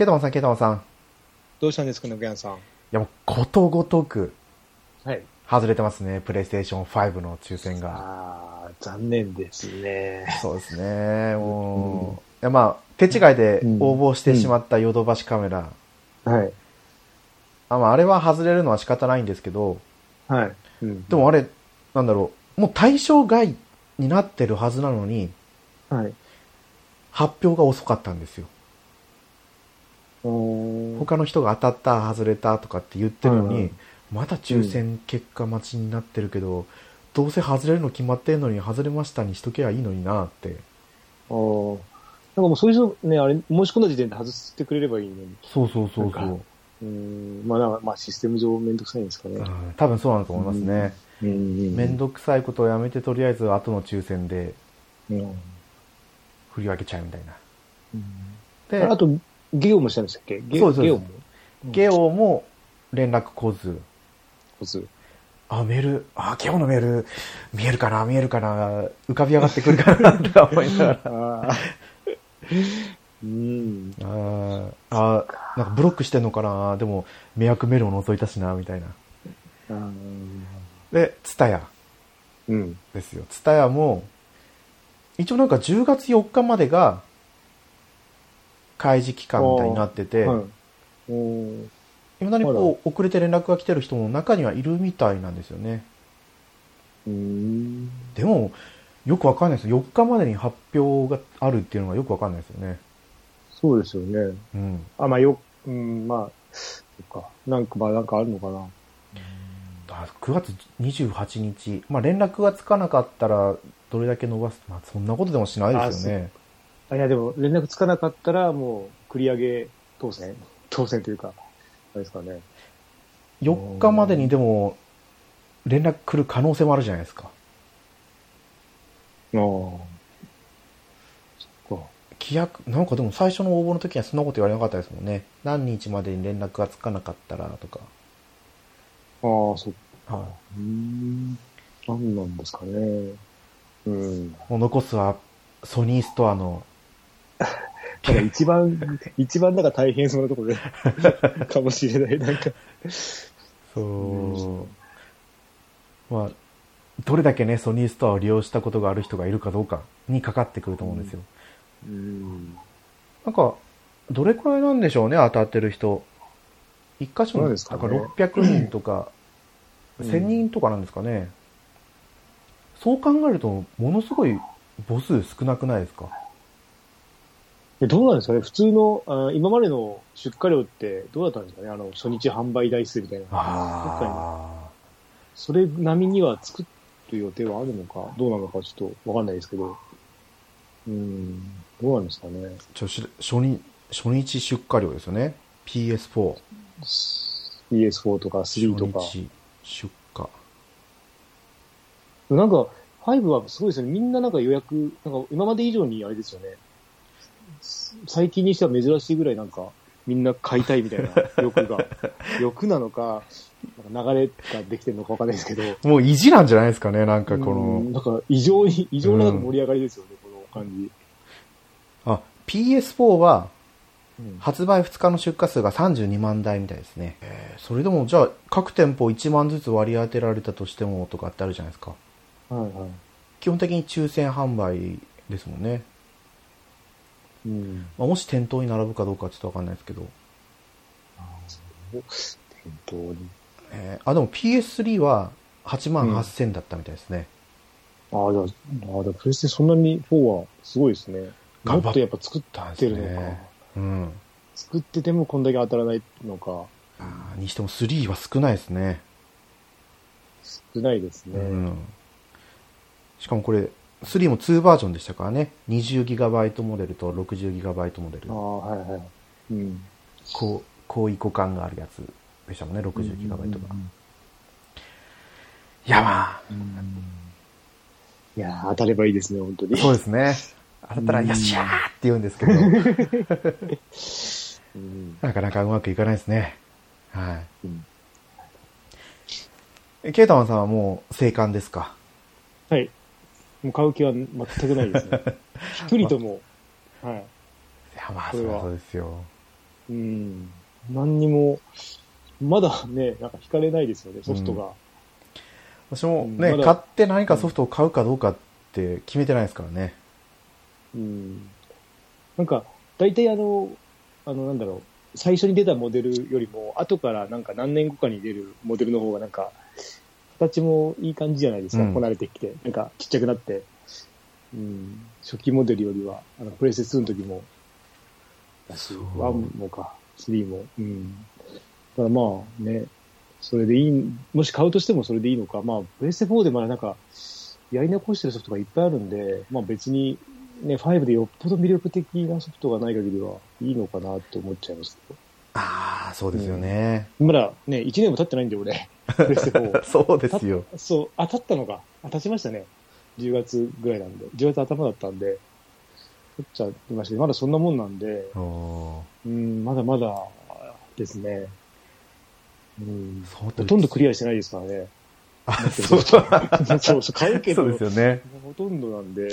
ケイタマンさん、ケイタマンさん。いどうしたんですかね、奥山さん。やもう、ことごとくはい。外れてますね。プレイステーション5の抽選が。ああ、残念ですね。そうですね。もう、いやまあ、手違いで応募してしまったヨドバシカメラ。はい。あまあ、あれは外れるのは仕方ないんですけど、はい。うんでもあれ、なんだろう、もう対象外になってるはずなのに、はい。発表が遅かったんですよ。他の人が当たった、外れたとかって言ってるのに、はいはいまだ抽選結果待ちになってるけど、どうせ外れるの決まってんのに外れましたにしとけばいいのになって。あーなんかもうそういう人ね、あれ、申し込んだ時点で外してくれればいいのに。そうそうそうそう。うーん、まあなんか、まあシステム上めんどくさいんですかね。うん多分そうなんだと思いますね。うんめんどくさいことをやめて、とりあえず後の抽選でうん振り分けちゃうみたいな。うんで、あと、ゲオもしたんでしたっけ？ゲそうですゲオも？ゲオも連絡来ず。コツ。あ、メール、あ、ゲオのメール、見えるかな？見えるかな？浮かび上がってくるかな？とか思いながら。うん。あーあー、なんかブロックしてんのかな？でも、迷惑メールを覗いたしな、みたいな。で、ツタヤうん。ですよ。ツタヤも、一応なんか10月4日までが、開示期間みたいになってて、はい。まだにこう、遅れて連絡が来てる人も中にはいるみたいなんですよね。でも、よくわかんないです。4日までに発表があるっていうのがよくわかんないですよね。そうですよね。うん。あ、まあよ、うん、まあ、そっか。なんか、まあなんかあるのかな。あ9月28日。まあ連絡がつかなかったら、どれだけ伸ばす。まあそんなことでもしないですよね。あ、いやでも連絡つかなかったらもう繰り上げ当選当選というか、あれですかね。4日までにでも、連絡来る可能性もあるじゃないですか。ああ。そっか。規約、なんかでも最初の応募の時にはそんなこと言われなかったですもんね。何日までに連絡がつかなかったらとか。ああ、そっか。はうーん。何なんですかね。うん。い。もう残すは、ソニーストアの、ただ一番、一番なんか大変そうなところで、かもしれない。なんか。そう。まあ、どれだけね、ソニーストアを利用したことがある人がいるかどうかにかかってくると思うんですよ。うん。なんか、どれくらいなんでしょうね、当たってる人。一箇所に、そうですかねなんか600人とか、うん1000人とかなんですかね。そう考えると、ものすごい母数少なくないですか？えどうなんですかね？普通の、あ今までの出荷量ってどうだったんですかね？あの、初日販売台数みたいな。あそれ並みには作る予定はあるのか、どうなのかちょっとわかんないですけど。うん。どうなんですかね？あ。ちょ、し初日、初日出荷量ですよね？PS4。PS4 とか3とか。初日出荷。なんか、5はすごいですよね。みんななんか予約、なんか今まで以上にあれですよね。最近にしては珍しいぐらいなんか、みんな買いたいみたいな 欲が。欲なのか、なんか流れができてるのかわかんないですけど。もう意地なんじゃないですかね、なんかこの。うんなんか異常に、異常な盛り上がりですよね、この感じ。あ、PS4 は、うん発売2日の出荷数が32万台みたいですね。えーそれでも、じゃあ、各店舗1万ずつ割り当てられたとしてもとかってあるじゃないですか。はいはい。基本的に抽選販売ですもんね。うん。まあ、もし店頭に並ぶかどうかはちょっとわかんないですけど。店頭に。えーあ、でも PS3 は8万8000だったみたいですね。ああ、じゃあ、ああ、でもプレステそんなに4はすごいですね。もっっとやっぱ作ってるのか。ねうん。作っててもこんだけ当たらないのか。あーにしても3は少ないですね。少ないですね。うん。しかもこれ、3も2バージョンでしたからね。20GB モデルと 60GB モデルあ。あ、はいはい。うん。こう、高位互換があるやつでしたもんね、60GB が。いや、まあ、いやー当たればいいですね、本当に。そうですね。当たったら、うんよっしゃーって言うんですけど、うん。なかなかうまくいかないですね。はうんい。ケイタマンさんはもう、生還ですか？はい。もう買う気は全くないですね。一人とも、はい。いや、まあ、これはそうですよ。うん。何にも、まだね、なんか惹かれないですよね、ソフトが。私もね、うんまだ買って何かソフトを買うかどうかって決めてないですからね。うん。なんか、大体あの、あの、なんだろう、最初に出たモデルよりも、後からなんか何年後かに出るモデルの方がなんか、形もいい感じじゃないですか、うんこなれてきて。なんか、ちっちゃくなって。うん。初期モデルよりは、あの、プレステ2の時も、だし、そう1もか、3も。うん。だからまあね、それでいい、もし買うとしてもそれでいいのか。まあ、プレステ4でまだなんか、やり残してるソフトがいっぱいあるんで、まあ別に、ね、5でよっぽど魅力的なソフトがない限りはいいのかなって思っちゃいますけど。ああ、そうですよね。まだね、1年も経ってないんで俺、プレステ4。そうですよ。そう、あ、経ったのか。あ、経ちましたね。10月ぐらいなんで。10月頭だったんで、経っちゃいましたけどまだそんなもんなんで、うん、まだまだですね。うん、ほとんどクリアしてないですからね。あ、そう そうそう、買うけど、そうですよね。ほとんどなんで、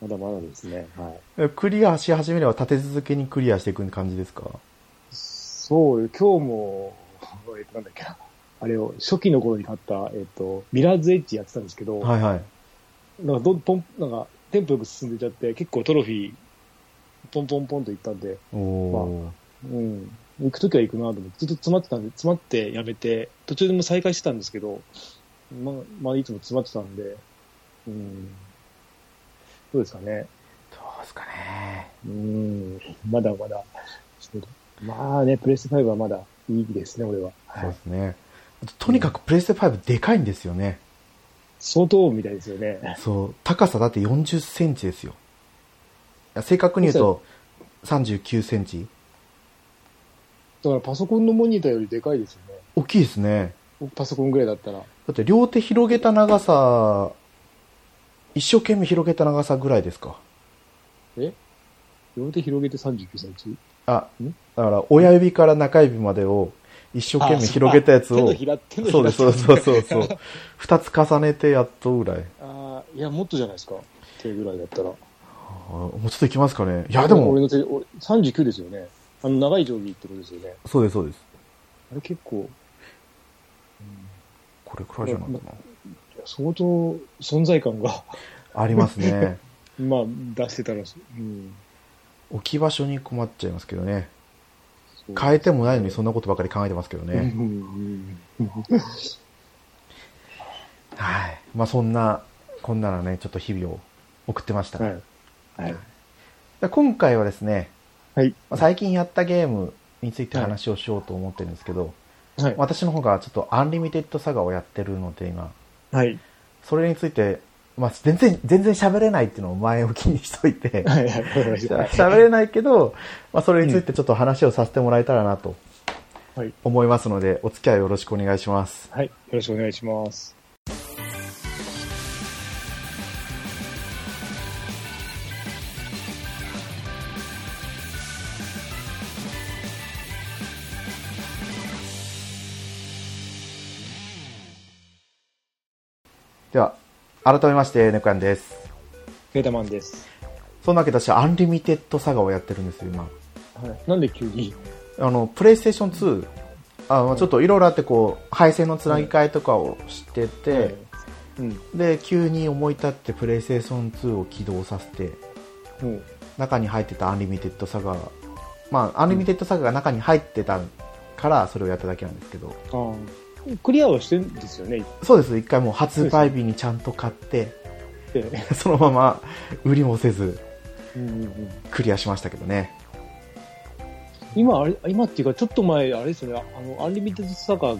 まだまだですね。はい。クリアし始めれば立て続けにクリアしていく感じですか？そう、今日も、えっと、なんだっけな。あれを、初期の頃に買った、えっと、ミラーズエッジやってたんですけど、はいはい。なんかどん、ポン、なんか、テンポよく進んでちゃって、結構トロフィー、ポンポンポンといったんで、おおうん。行くときは行くなと思って、ずっと詰まってたんで、詰まってやめて、途中でも再開してたんですけど、まあ、まあ、いつも詰まってたんで、うん。どうですかね。どうですかね。うん。まだまだ、まあね、プレステ5はまだいいですね、俺は。そうはい。ですね。とにかくプレステ5でかいんですよね。相当みたいですよね。そう。高さだって40センチですよ。正確に言うと39センチ。だからパソコンのモニターよりでかいですよね。大きいですね。パソコンぐらいだったら。だって両手広げた長さ、一生懸命広げた長さぐらいですか。え？両手広げて39センチ？あん、だから親指から中指までを一生懸命広げたやつをそうです、そうですそうそうそう。二つ重ねてやっとぐらい。ああ、いや、もっとじゃないですか。手ぐらいだったら。あもうちょっといきますかね。いや、でも、俺の手、俺、39ですよね。あの、長い定規ってことですよね。そうです、そうです。あれ結構、これくらいじゃないかな。相当存在感が、ありますね。まあ、出してたらし、うん。置き場所に困っちゃいますけどね。変えてもないのにそんなことばかり考えてますけどね。はい。まあそん。な、こん。なのね、ちょっと日々を送ってました。はい。はい。で今回はですね、はい。まあ最近やったゲームについて話をしようと思ってるん。ですけど、はい。私の方がちょっとアンリミテッドサガをやってるので今、はい。それについて、まあ全然、全然喋れないっていうのを前置きにしといて。喋れないけど、まあそれについてちょっと話をさせてもらえたらなとはい。思いますので、お付き合いよろしくお願いします。はい。よろしくお願いします。改めまして、ネコヤンです。ケータマンです。そんなわけで私、アンリミテッドサガをやってるんですよ、今。はい。なんで急に？あの、プレイステーション2、あの、ちょっといろいろあって、こう、配線のつなぎ替えとかをしてて、うん。で、急に思い立ってプレイステーション2を起動させて、うん。中に入ってたアンリミテッドサガ、まあ、アンリミテッドサガが中に入ってたから、それをやっただけなんですけど、ああ。クリアはしてるんですよね。そうです、一回もう発売日にちゃんと買って、でそのまま売りもせず。クリアしましたけどね。今、あれ、今っていうか、ちょっと前、あれですよね、あの、アンリミテッドサガが、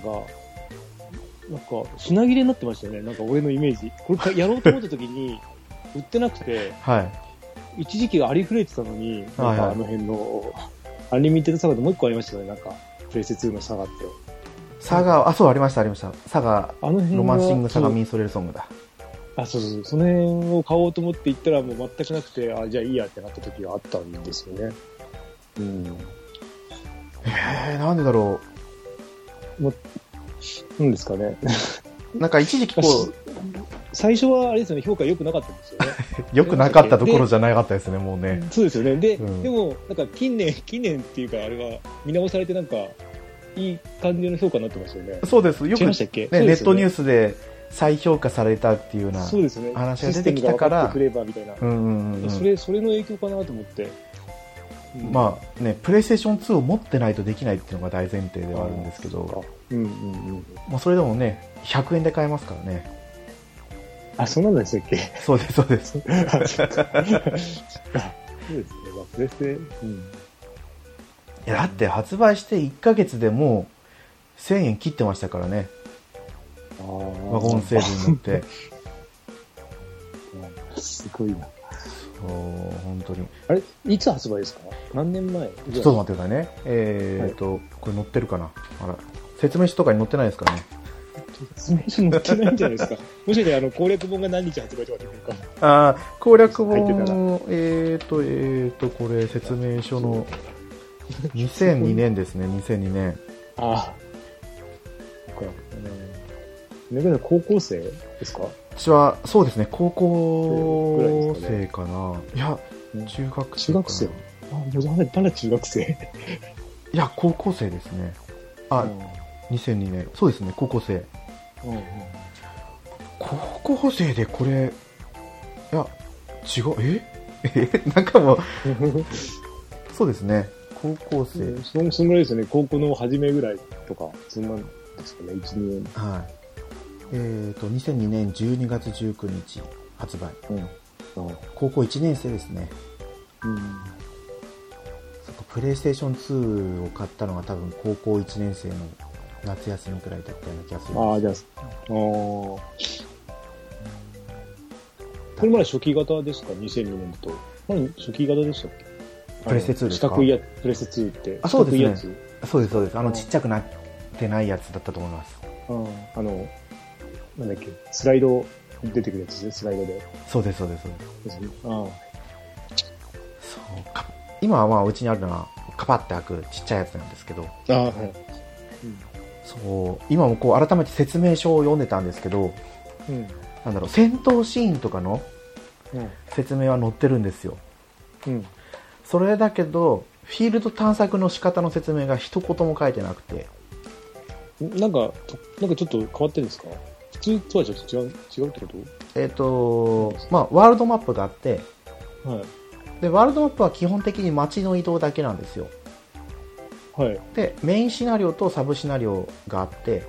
なんか、品切れになってましたよね。なんか、俺のイメージ。これか、やろうと思った時に、売ってなくて、はい。一時期がありふれてたのに、なんかあの辺の、アンリミテッドサガでもう一個ありましたよね、なんか、プレイステ2のサガって。サガ、あ、そう、ありました、ありました。サガ、あの辺はロマンシングサガそうミンストレルソングだ。あ、そうそうその辺を買おうと思って行ったらもう全くなくて、あ、じゃあいいやってなった時があったんですよね。うん。えー、なんでだろなんですかね。う。なんか一時期こう、最初はあれですよね、評価良くなかったんですよね。良くなかったところじゃなかったですね、もうね。そうですよね。で、うんでも、なんか近年、近年っていうか、あれは見直されてなんか、いい感じの評価になってますよね。そうです。よく、ね、ネットニューススで再評価されたっていうような。話が出てきたからシステムが分かってくればみたいな。うんうんうん。それ、それの影響かなと思って。うんまあね、プレイステーション2を持ってないとできないっていうのが大前提ではあるんですけど、んうんうん。まあ、それでもね、100円で買えますからね。あ、そうなんでしたっけ？そうです、そうです。そうですね。まあ、プレステ、うん。いや、だって発売して1ヶ月でもう1000円切ってましたからね。あワゴンセールに乗って。あ。すごいな。そう、本当に。あれ、いつ発売ですか？何年前？ちょっと待ってくださいね。えーと、これ載ってるかな？あら、説明書とかに載ってないですかね。説明書載ってないんじゃないですか？もしかしてあの攻略本が何日発売とか出てるかも。ああ、攻略本、えーと、えーと、これ説明書の2002年ですね、2002年。ああ。か。うん。ねぐ高校生ですか？私は、そうですね、高校生かな。いや、うん中学生。中学生？あ、もうまだまだ中学生？いや、高校生ですね。あ、2002年。そうですね、高校生。うん。うんうん高校生でこれ、いや、違う、ええ？なんかもう、そうですね、高校生。うんそのそのぐらいですよね。高校の初めぐらいとか、そんなんですかね。1、2年。はい。えっ、と、2002年12月19日発売。うん。あ高校1年生ですね。うん。プレイステーション2を買ったのが多分高校1年生の夏休みくらいだったような気がする。ああ、じゃあ、ああ。これまだ初期型ですか ?2002 年だと。初期型でしたっけ？プレステ2ですか？四角いやプレステ2って。あそうですねそうです、そうです。あの、うんちっちゃくなってないやつだったと思います。あの、なんだっけ、スライド出てくるやつですね、スライドで。そうです、そうです、そうです。あそうか今はまあうちにあるのはカパって開くちっちゃいやつなんですけどあ。はい。そう今もこう改めて説明書を読んでたんですけどうん。なんだろう戦闘シーンとかのうん。説明は載ってるんですようん。それだけどフィールド探索の仕方の説明が一言も書いてなくて。なんか、となんかちょっと変わってるんですか？普通とはちょっと違う、違うってこえっ、とまあワールドマップがあって。とはい。でワールドマップは基本的に街の移動だけなんですよ。はい。でメインシナリオとサブシナリオがあって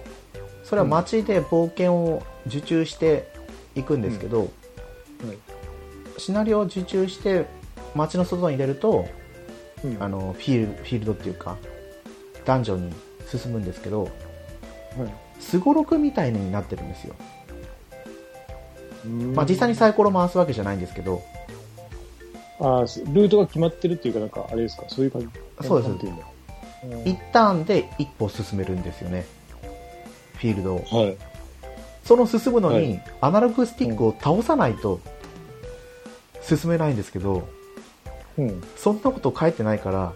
それは街で冒険を受注していくんですけど、はい。シナリオを受注して街の外に出るとうん。あのフィールフィールドっていうかダンジョンに進むんですけどはい。すごろくみたいになってるんですよ、うん。まあ、実際にサイコロ回すわけじゃないんですけどああ、ルートが決まってるっていうか、なんか、あれですか？そういう感じ？そうです。うん。ーンで一歩進めるんですよね。フィールドを。はい。その進むのに、はい。アナログスティックを倒さないと進めないんですけどうん。そんなこと書いてないから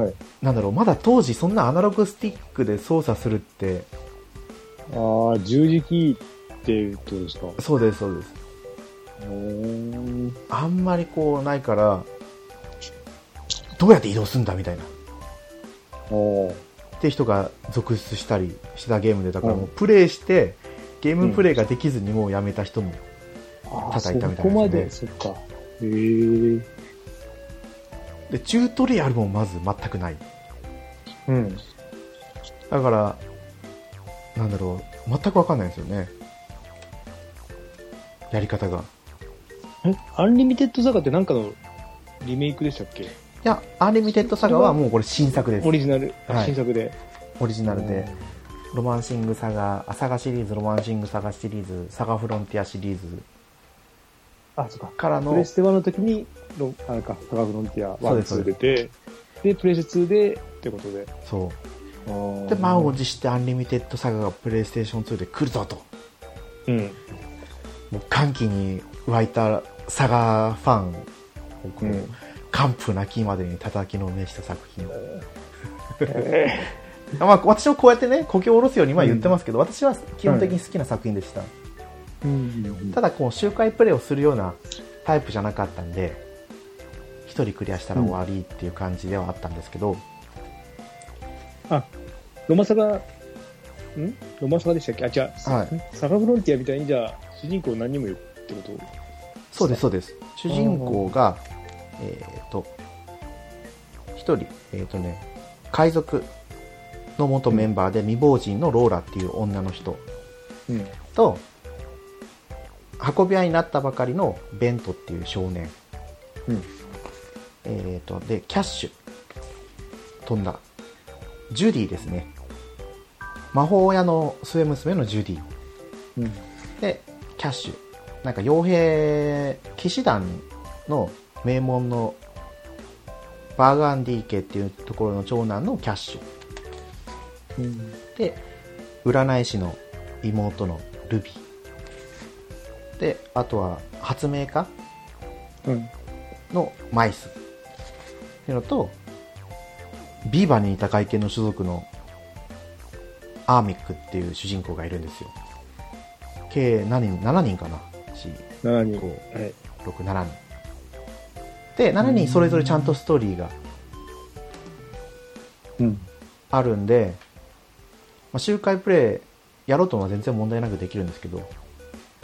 はい。なんだろうまだ当時そんなアナログスティックで操作するって。ああ、十字キーっていうことですか？そうですそうです。あんまりこうないからどうやって移動するんだみたいな。って人が続出したりしてたゲームでだからもううん。プレイしてゲームプレイができずにもうやめた人も、叩いたみたいですね。そこまで、そっか。へえ。でチュートリアルもまず全くない。うん。だからなんだろう全くわかんないんですよね。やり方が。え、アンリミテッドサガってなんかのリメイクでしたっけ？いやアンリミテッドサガはもうこれ新作です。オリジナル、はい。新作で。オリジナルで。ロマンシングサガサガシリーズロマンシングサガシリーズサガフロンティアシリーズあ、そっか。からのプレステ1の時に、ロあれか、サガフロンティア1、そうです2出て、で、プレステ2で、ってことで。そうでで満を持してアンリミテッドサガがプレイステーション2で来るぞとうん。もう歓喜に湧いたサガファンをこう、うん完膚なきまでに叩きのめした作品え まあ、私もこうやってね、こけを下ろすようには言ってますけど、私は基本的に好きな作品でした。うん。ただこう周回プレイをするようなタイプじゃなかったんで1人クリアしたら終わりっていう感じではあったんですけど、ロマサガ、ん？ロマサガでしたっけ？あ、違う。はい。サガフロンティアみたいにじゃあ、主人公何人もいるってこと？そうですそうです。主人公がえっ、と1人えっ、とね海賊の元メンバーで未亡人のローラっていう女の人うん。と運び屋になったばかりのベントっていう少年、うん。えー、とでキャッシュ。飛んだ。ジュディですね。魔法屋の末娘のジュディ。うん。でキャッシュ。なんか傭兵騎士団の名門のバーガンディ家っていうところの長男のキャッシュ。うん。で占い師の妹のルビ。ーであとは発明家？うん。のマイスっていうのとビーバーに似た外見の種族のアーミックっていう主人公がいるんですよ計何人7人かな？7人。5はい。67人で7人それぞれちゃんとストーリーがうん。あるんで、まあ、周回プレイやろうとも全然問題なくできるんですけど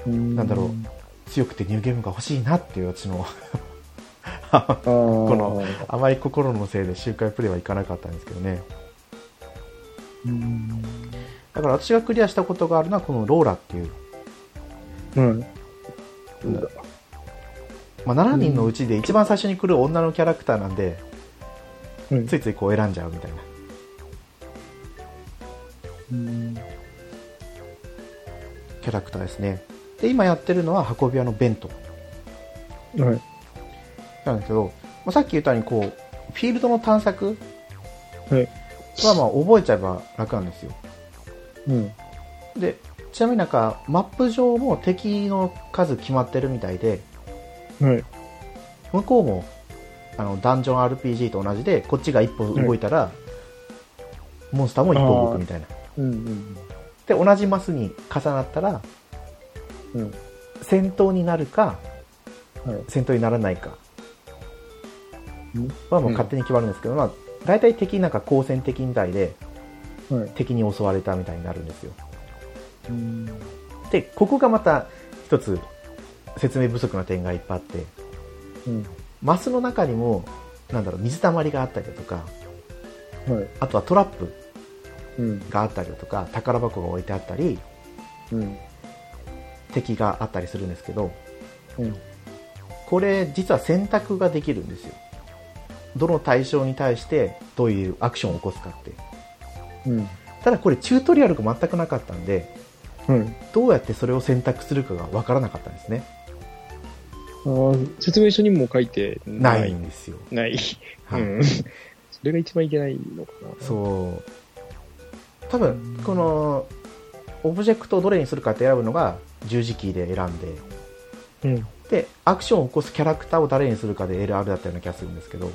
なんだろう。強くてニューゲームが欲しいなっていう私の あこ この、あまり心のせいで周回プレイはいかなかったんですけどね。うん。だから私がクリアしたことがあるのはこのローラっていう、うん。まあ、7人のうちで一番最初に来る女のキャラクターなんで、うん。ついついこう選んじゃうみたいな。うん。キャラクターですねで今やってるのは運び屋のベントはい。なんですけど、まあ、さっき言ったようにこうフィールドの探索はい。はまあ覚えちゃえば楽なんですようん。でちなみになんかマップ上も敵の数決まってるみたいではい。向こうもあのダンジョン RPG と同じでこっちが一歩動いたら、モンスターも一歩動くみたいなうん。うん。で同じマスに重なったらうん。戦闘になるかはい。戦闘にならないかうんはもう勝手に決まるんですけど、まあ、大体敵なんか好戦的みたいではい。敵に襲われたみたいになるんですようん。でここがまた一つ説明不足な点がいっぱいあってうん。マスの中にもなんだろう水たまりがあったりだとかはい。あとはトラップうん。があったりだとか宝箱が置いてあったりうん。敵があったりするんですけどうん。これ実は選択ができるんですよどの対象に対してどういうアクションを起こすかってうん。ただこれチュートリアルが全くなかったんではい。どうやってそれを選択するかがわからなかったんですねあー説明書にも書いてないんですよ、ない。はいうん。それが一番いけないのかな。そう多分このオブジェクトをどれにするかって選ぶのが十字キーで選んでうん。でアクションを起こすキャラクターを誰にするかで LR だったような気がするんですけど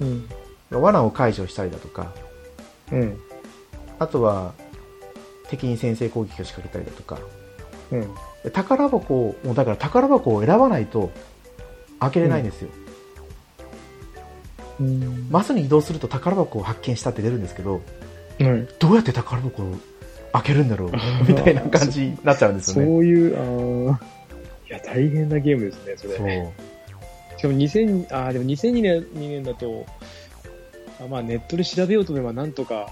うん。罠を解除したりだとかうん。あとは敵に先制攻撃を仕掛けたりだとかうん。で宝箱をもうだから宝箱を選ばないと開けれないんですよ、うん。マスに移動すると宝箱を発見したって出るんですけどはい。どうやって宝箱を開けるんだろう。みたいな感じになっちゃうんですそよね。ういう、ああ。いや、大変なゲームですね、それ。そう。しかも2000、ああ、でも2002年 ,2 年だと、あまあネットで調べようと思えばなんとか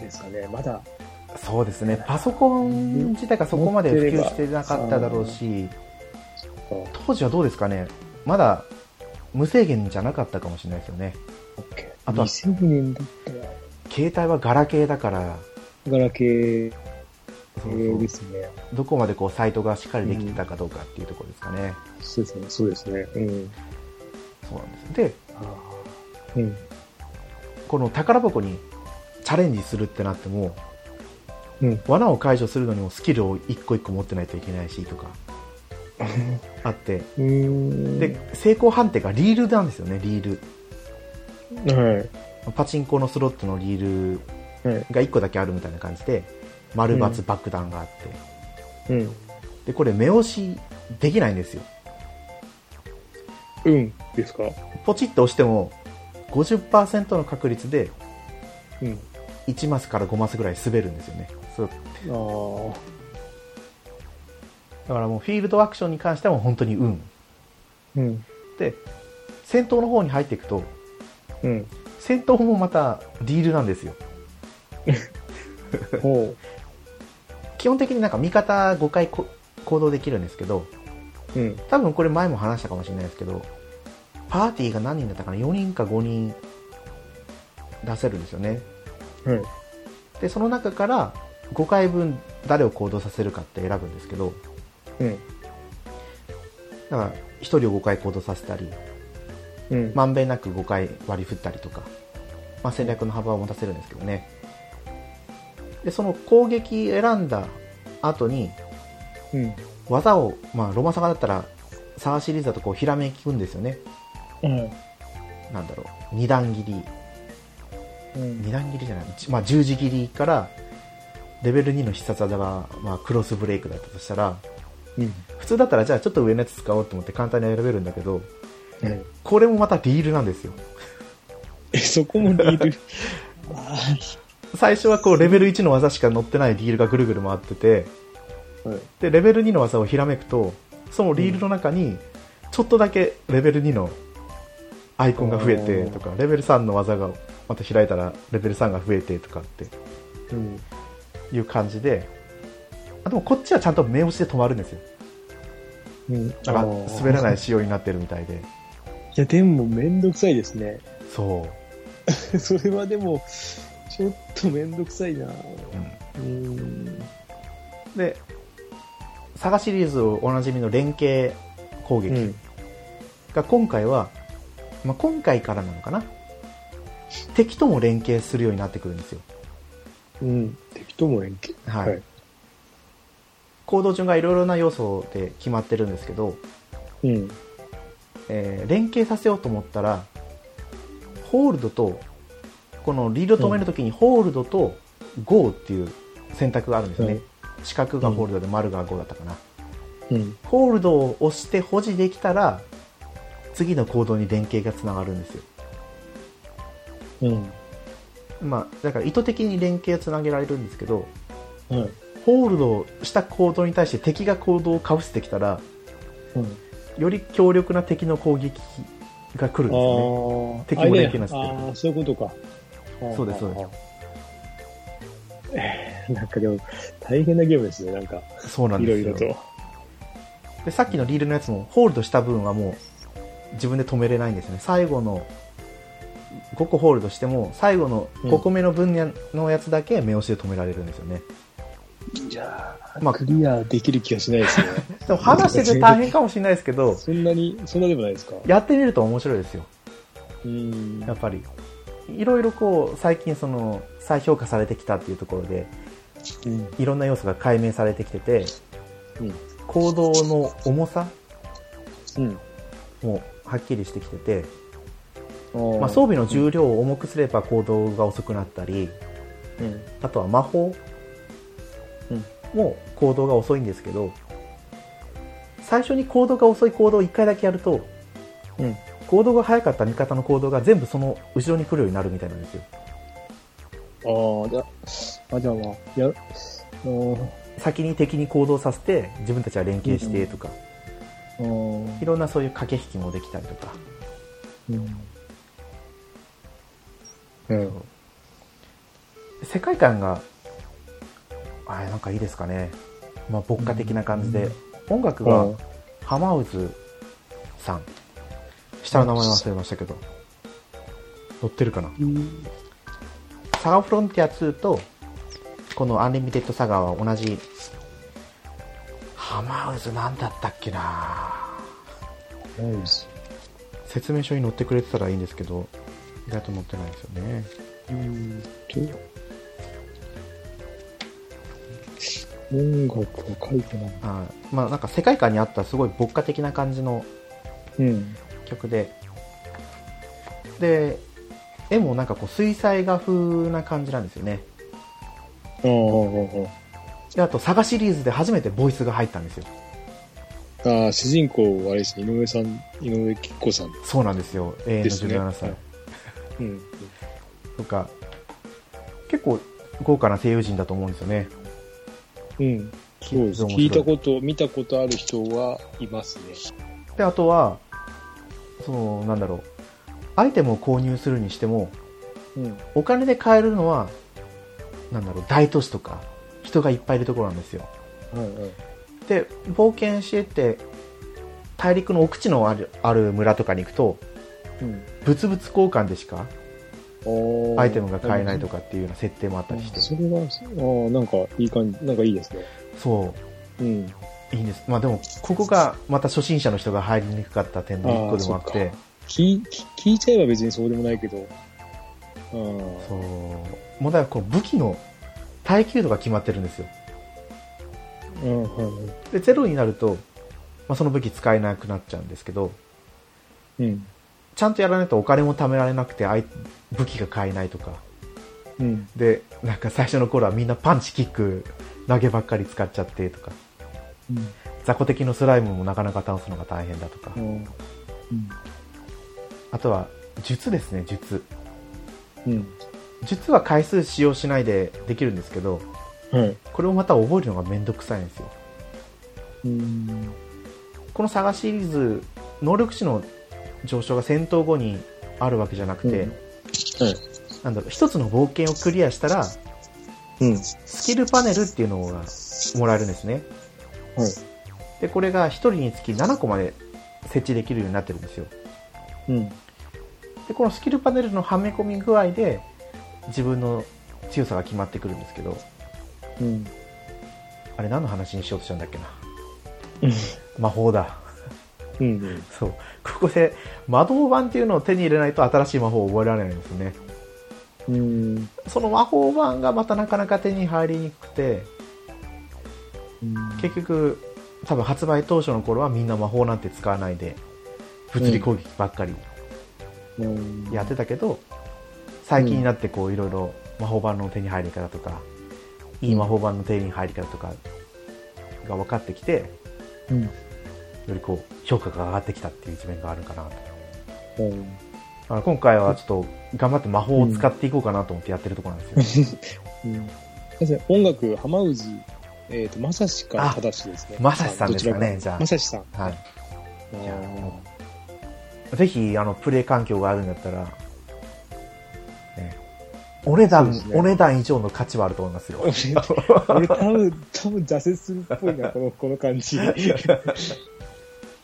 ですかね。まだ、そうですね。パソコン自体がそこまで普及してなかっただろうし当時はどうですかね。まだ無制限じゃなかったかもしれないですよね。あとは2002年だったら、携帯はガラケーだからガラケーですね。どこまでこうサイトがしっかりできてたかどうかっていうところですかね、そうですね、そうですね。うん。そうなんですで。うん。この宝箱にチャレンジするってなってもうん。罠を解除するのにもスキルを一個一個持ってないといけないしとか あって。で成功判定がリールなんですよねリールはい。パチンコのスロットのリールはい。が1個だけあるみたいな感じで丸×爆弾があって、うん。で、これ目押しできないんですよ。うん。ですか？ポチッと押しても50%の確率でうん。1マスから5マスぐらい滑るんですよね。そうああ。だからもうフィールドアクションに関しては本当に運。うん。で、戦闘の方に入っていくと、うん。戦闘もまたディールなんですよ。ほ基本的になんか味方5回こ行動できるんですけど、う。うん。多分これ前も話したかもしれないですけど、パーティーが何人だったかな ?4 人か5人出せるんですよね。はい。で、その中から5回分誰を行動させるかって選ぶんですけど、うん。だから1人を5回行動させたり、うん。まんべんなく5回割り振ったりとか、まあ、戦略の幅を持たせるんですけどね。で、その攻撃選んだ後に、うん。技を、まあ、ロマサガだったら、サーシリーズだとこう、ひらめきくんですよね。うん。なんだろう、二段切り、うん。二段切りじゃない、一まあ、十字切りから、レベル2の必殺技が、まあ、クロスブレイクだったとしたら、うん。普通だったら、じゃあちょっと上のやつ使おうと思って簡単に選べるんだけど、うん。これもまたリールなんですよ。え、そこもリール？あ最初はこう、レベル1の技しか載ってないリールがぐるぐる回ってて、あ。はい。で、レベル2の技をひらめくと、そのリールの中に、ちょっとだけレベル2のアイコンが増えてとか、レベル3の技がまた開いたらレベル3が増えてとかってうん。いう感じで、あでもこっちはちゃんと目押しで止まるんですよ。うん。だから滑らない仕様になってるみたいで。いや、でもめんどくさいですね。そう。それはでも、ちょっとめんどくさいなうんうん。で、サガシリーズおなじみの連携攻撃うん。が今回は、まあ、今回からなのかな敵とも連携するようになってくるんですよ。うん。敵とも連携？はい。はい行動順がいろいろな要素で決まってるんですけど、うん。えー連携させようと思ったら、ホールドと、このリード止めるときにホールドと GO っていう選択があるんですよね。うん四角がホールドで丸が GO だったかな。うん。ホールドを押して保持できたら、次の行動に連携がつながるんですよ。うん。まあ、だから意図的に連携をつなげられるんですけど、はい。ホールドした行動に対して敵が行動をかぶせてきたら、うん。より強力な敵の攻撃が来るんですよね。敵も連携なしでああ、そういうことか。そうですそうですす。え ーなんかでも、大変なゲームですね、なんか。そうなんいですいろと。で、さっきのリールのやつも、ホールドした分はもう、自分で止めれないんですね。最後の、5個ホールドしても、最後の5個目の分野のやつだけ目押しで止められるんですよね。いやーまあクリアできる気がしないですね。でも話してて大変かもしれないですけど、そんなに、そんなでもないですか？やってみると面白いですよ。うん。やっぱり。いろいろこう、最近その、再評価されてきたっていうところで、うん。いろんな要素が解明されてきてて、うん。行動の重さうん。もはっきりしてきてて、ままあ、装備の重量を重くすれば行動が遅くなったり、うん。あとは魔法うんも行動が遅いんですけど、最初に行動が遅い行動を1回だけやると、うん。行動が速かった味方の行動が全部その後ろに来るようになるみたいなんですよ。ああ、じゃあ、あ、じゃあまあ、や、あー先に敵に行動させて自分たちは連携してとか、いろんなそういう駆け引きもできたりとか、うん。うん。世界観が、あれなんかいいですかね。まあ、牧歌的な感じで、音楽がうん浜渦さん。下の名前忘れましたけど。乗ってるかな？うん。サガフロンティア2と、このアンリミテッドサガは同じ、浜渦なんだったっけな？説明書に載ってくれてたらいいんですけど、意外と載ってないですよね。うんと、音楽は書いてない。あーまあなんか世界観に合ったすごい牧歌的な感じのうん。曲で、で、絵もなんかこう水彩画風な感じなんですよね。ああ、あであと、サガシリーズで初めてボイスが入ったんですよ。ああ、主人公、あれですね、井上さん、井上貴子さんそうなんですよ。永遠のですね。17歳。うん。とか、結構豪華な声優陣だと思うんですよね。うん。そうです。聞いたこと、見たことある人はいますね。で、あとは、その、なんだろう。アイテムを購入するにしても、うん。お金で買えるのは、なんだろう、大都市とか、人がいっぱいいるところなんですよ。はいはい。で、冒険してって、大陸の奥地のあるある村とかに行くと、うん。物々交換でしかアイテムが買えないとかっていうような設定もあったりして、それは、ああ、なんかいい感じ、なんかいいですね。そうん。う、いいんです。まあでも、ここがまた初心者の人が入りにくかった点の一個でもあって、聞聞聞いちゃえば別にそうでもないけど。ああ。そう、問題はこう武器の耐久度が決まってるんですよ。うん、はい。で、ゼロになると、まあ、その武器使えなくなっちゃうんですけど、うん。ちゃんとやらないとお金も貯められなくて、あい武器が買えないとか。うん。で、なんか最初の頃はみんなパンチ、キック、投げばっかり使っちゃってとか、うん。雑魚的のスライムもなかなか倒すのが大変だとか、うん。あとは術ですね、術。うん。術は回数使用しないでできるんですけど、はい。これをまた覚えるのがめんどくさいんですよ。うん。このサガシリーズ、能力値の上昇が戦闘後にあるわけじゃなくて、うんはい。なんだろう、一つの冒険をクリアしたら、うん。スキルパネルっていうのがもらえるんですね。はい。で、これが1人につき7個まで設置できるようになってるんですよ。うん。で、このスキルパネルのはめ込み具合で、自分の強さが決まってくるんですけど、うん。あれ何の話にしようとしたんだっけな。うん。魔法だ。うん。そう。ここで魔導版っていうのを手に入れないと新しい魔法を覚えられないんですよね。うん。その魔法版がまたなかなか手に入りにくくて、結局、多分発売当初の頃はみんな魔法なんて使わないで、物理攻撃ばっかりうん。やってたけど、最近になってこういろいろ魔法版の手に入り方とか、いい魔法版の手に入り方とかが分かってきて、うん。よりこう評価が上がってきたっていう一面があるかなと。うん。だから今回はちょっと頑張って魔法を使っていこうかなと思ってやってるところなんですよ。うん。先生、音楽、浜氏、えっ、と、まさしか正しですね。まさしさんですかねじゃあまさしさん。はい。ぜひ、あの、プレイ環境があるんだったら、ね、お値段、ねお値段以上の価値はあると思いますよ。ー 俺多分、多分挫折するっぽいな、この、この感じ。い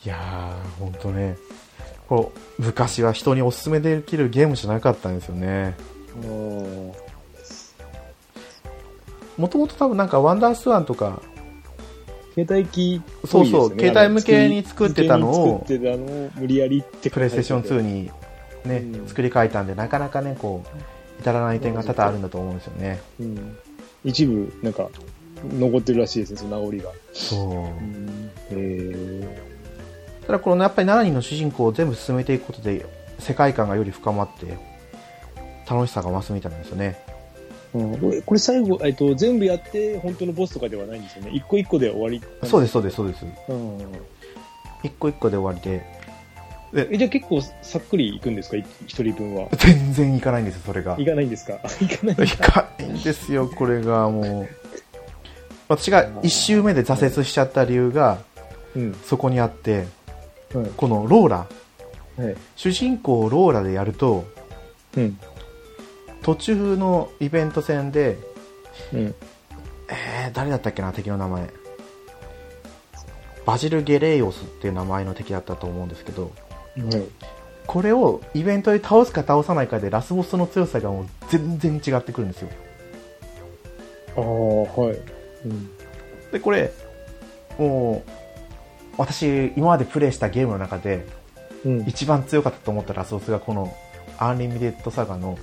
やー、ほんとね。こう、昔は人におすすめできるゲームじゃなかったんですよね。うんもともと多分なんかワンダースワンとか、携帯機っぽそうそう、携帯向けに作ってたのを、作ってたのを無理やりってプレイステーション2にね、うん作り変えたんで、なかなかね、こう、至らない点が多々あるんだと思うんですよね。うん。一部、なんか、残ってるらしいですね、その名残が。そう。うん。へただこのやっぱり7人の主人公を全部進めていくことで、世界観がより深まって、楽しさが増すみたいなんですよね。うん、これ最後、えっと、全部やって、本当のボスとかではないんですよね。一個一個で終わり。そうです、そうです、そうです。うん。一個一個で終わりで、え、じゃあ結構さっくりいくんですか？い一人分は。全然いかないんですよ、それが。いかないんですか？いかないんいですか？いんですよ、これがもう。私が一周目で挫折しちゃった理由が、うん。そこにあって、はい。このローラ、はい。主人公をローラでやると、うん。途中のイベント戦で、うん。えー、誰だったっけな、敵の名前。バジル・ゲレイオスっていう名前の敵だったと思うんですけど、はい。これをイベントで倒すか倒さないかでラスボスの強さがもう全然違ってくるんですよ。ああ、はい。うん。で、これ、もう、私、今までプレイしたゲームの中で、うん。一番強かったと思ったラスボスがこの、アンリミテッドサガの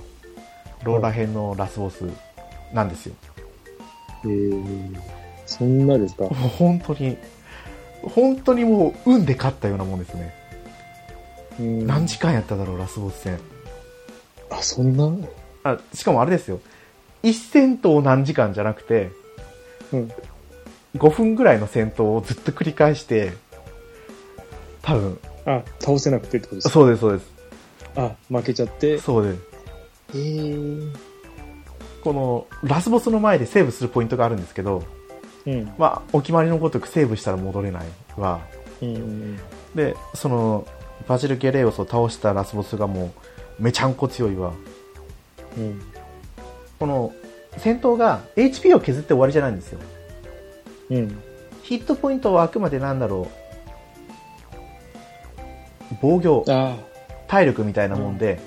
ローラ編のラスボスなんですよ。えー、そんなですか？本当に、本当にもう、運で勝ったようなもんですね。うん何時間やっただろう、ラスボス戦。あ、そんな？あ、しかもあれですよ。一戦闘何時間じゃなくて、うん。5分ぐらいの戦闘をずっと繰り返して、多分、あ、倒せなくてってことですか？そうです、そうです。あ、負けちゃって？そうです。えー。この、ラスボスの前でセーブするポイントがあるんですけど、うん。まあ、お決まりのごとくセーブしたら戻れないは、うん。で、その、バジル・ゲレオスを倒したラスボスがもう、めちゃんこ強いわ。うん。この、戦闘が HP を削って終わりじゃないんですよ。うん。ヒットポイントはあくまでなんだろう、防御、あ体力みたいなもんで、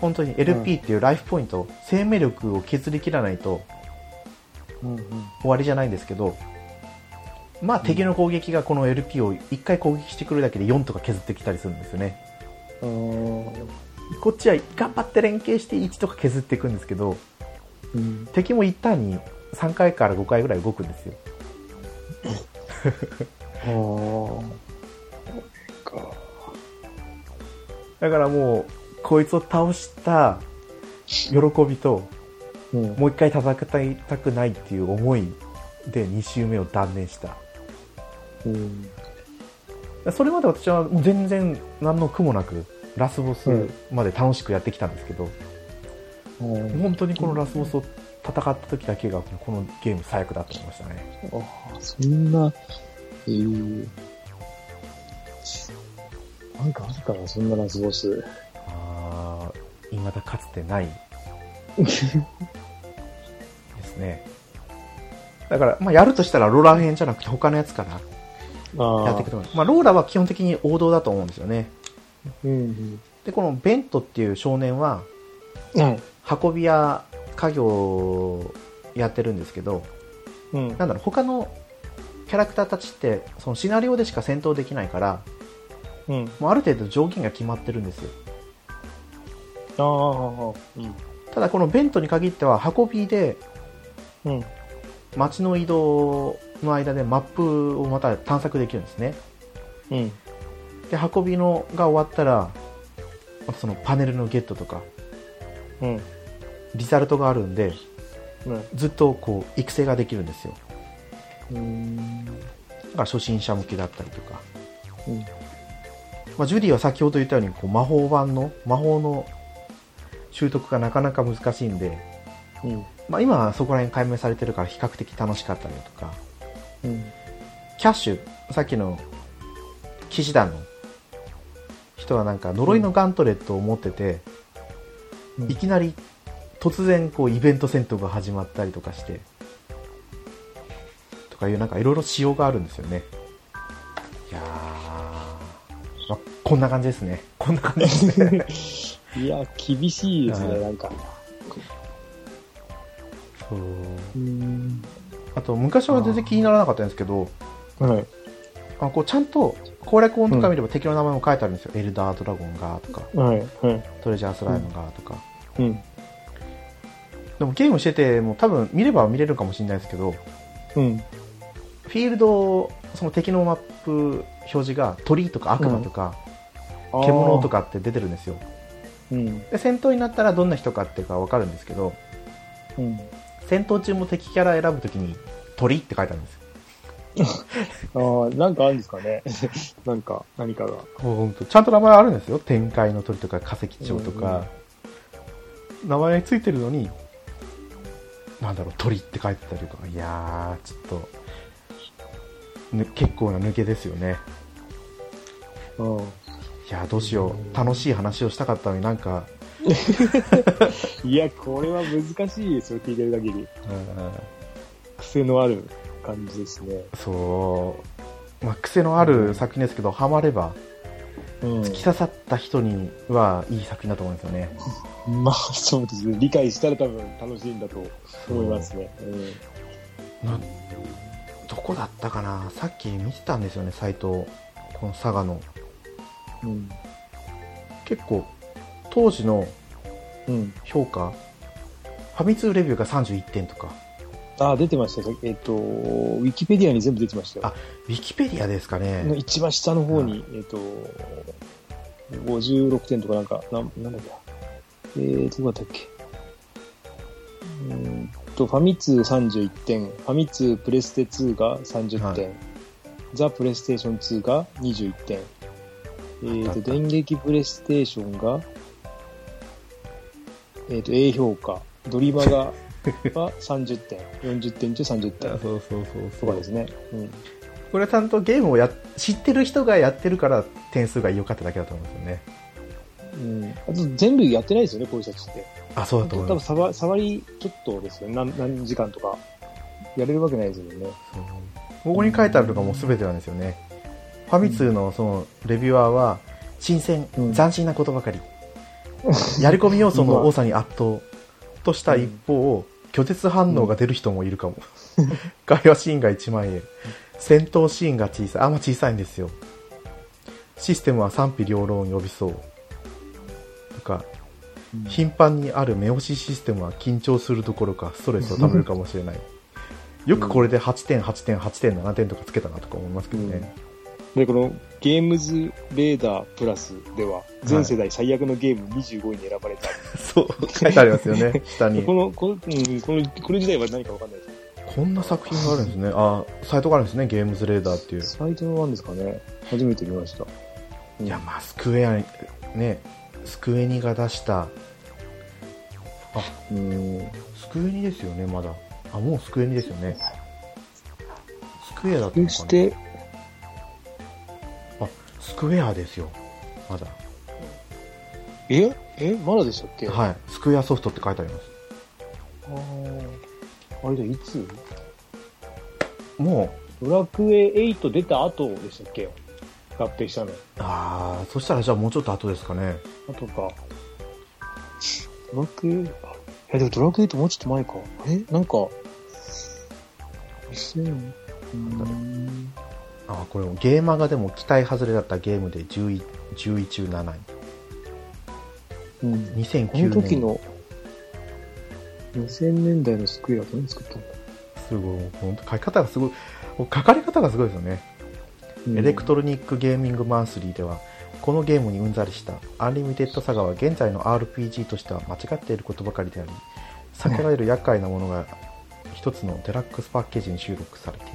本当に LP っていうライフポイント、生命力を削り切らないとうん。うん。終わりじゃないんですけど、まあ敵の攻撃がこの LP を1回攻撃してくるだけで4とか削ってきたりするんですよね。うん。こっちは頑張って連携して1とか削っていくんですけど、うん。敵も一旦に3回から5回ぐらい動くんですよ。だからもう、こいつを倒した喜びと、うん。もう一回戦いたくないっていう思いで2周目を断念した。うん。それまで私はもう全然何の苦もなく、ラスボスうんまで楽しくやってきたんですけど、うん。本当にこのラスボスを戦った時だけが、このゲーム最悪だと思いましたね。ああ、そんな、ええなんかあるかな、そんなラスボス。あー、未だかつてない。ですね。だから、まあ、やるとしたらローラー編じゃなくて他のやつからあやっていくと思いまあ、ローラーは基本的に王道だと思うんですよね。うん。で、このベントっていう少年は、はい。運び屋家業をやってるんですけど、うん。なんだろう、他のキャラクターたちって、そのシナリオでしか戦闘できないから、うん。もうある程度条件が決まってるんですよ。ああ、うん。ただこのベントに限っては、運びでうん。街の移動の間でマップをまた探索できるんですね。うん。で、運びのが終わったら、またそのパネルのゲットとか、うん。リザルトがあるんで、うん。ずっとこう、育成ができるんですよ。うん。だから初心者向けだったりとか。うん。まあ、ジュディは先ほど言ったようにこう魔法版の魔法の習得がなかなか難しいんで、うん。まあ、今はそこら辺解明されてるから比較的楽しかったりとか。うん。キャッシュさっきの騎士団の人はなんか呪いのガントレットを持ってて、うん。いきなり突然こうイベント戦闘が始まったりとかしてとかいうなんかいろいろ仕様があるんですよね。いやー、まあ、こんな感じですね。こんな感じですね いや、厳しいですね、はいなんか。そううん。あと昔は全然気にならなかったんですけどはい。あこうちゃんと攻略本とか見れば敵の名前も書いてあるんですよ、エルダードラゴンがとかはい。はい。トレジャースライムがとか、うん。でもゲームしてても多分見れば見れるかもしれないですけどうん。フィールドその敵のマップ表示が鳥とか悪魔とか、獣とか。かって出てるんですようん。で戦闘になったらどんな人かっていうか分かるんですけどうん。戦闘中も敵キャラ選ぶときに鳥って書いてあるんですよ ああ、なんかあるんですかね。なんか、何かが。ほんとちゃんと名前あるんですよ天界の鳥とか化石鳥とか、名前ついてるのになんだろう鳥って書いてたりとかいやーちょっとぬ結構な抜けですよねうん。いやーどうしよう。楽しい話をしたかったのになんか、いや、これは難しいですよ、聞いてる限り。うん癖のある感じですね。そう、まあ、癖のある作品ですけど、ハマればうん。突き刺さった人にはいい作品だと思うんですよね、まあ、そうですね。理解したら多分楽しいんだと思いますね。などこだったかな。さっき見てたんですよねサイト。この佐賀のうん。結構当時のうん。評価ファミ通レビューが31点とかあ、出てましたよ。えっと、ウィキペディアに全部出てましたよ。あウィキペディアですかのね一番下の方に、えっと、56点とかなんか、なんなんだっけ。えー、どこだったっけ。うーんと、ファミ通31点、ファミ通プレステ2が30点、はザ・プレイステーション2が21点、えーと、電撃プレイステーションが、えーと、A 評価、ドリマが、は30点、40点中30点そうそうそうとかですね。うん。これはちゃんとゲームをや知ってる人がやってるから点数が良かっただけだと思うんですよねうん。あと、全部やってないですよね、こういう人たちって。あそうだと多分思います触触りちょっとですよね。何何時間とか。やれるわけないですよね。そうここに書いてあるのがもう全てなんですよねファミ通のそのレビュアーは新鮮、うん。斬新なことばかり。やり込み要素の多さに圧倒とした一方、拒絶反応が出る人もいるかも、会話シーンが1万円戦闘シーンが小さい。あんま小さいんですよ。システムは賛否両論を呼びそう。とか頻繁にある目押しシステムは緊張するどころかストレスをためるかもしれない。よくこれで8点8点8点7点とかつけたなとか思いますけどね、で、このゲームズレーダープラスでは、全世代最悪のゲーム25位に選ばれた。そう。書いてありますよね 下に。この、この、うん、この、これ自体は何かわかんないです。こんな作品があるんですね。あサイトがあるんですねゲームズレーダーっていう。サイトのなんですかね？初めて見ました。うんいやまあスクエアねスクエニが出した。うん。スクエニですよねまだ。あもうスクエニですよね。スクエアだったのかな。そして、あスクエアですよ。まだ。え？え？まだでしたっけ？い。はい。スクエアソフトって書いてあります。あー。あれじゃいつ？もう。ドラクエ8出た後でしたっけ？合併したの。ああそしたらじゃあもうちょっと後ですかね。後か。ドラクエ、あいやでもドラクエ8もうちょっと前か。え？なんか、2000、うーん。あーこれもゲーマーがでも期待外れだったゲームで10位10位中7位。うん。2009こ年。の時の、2000年代のスクエア何作ったんだ？すごい。本当書き方がすごい。書かれ方がすごいですよね。エレクトロニックゲーミングマンスリーではこのゲームにうんざりしたアンリミテッドサガは現在の RPG としては間違っていることばかりであり避けられる厄介なものが一つのデラックスパッケージに収録されている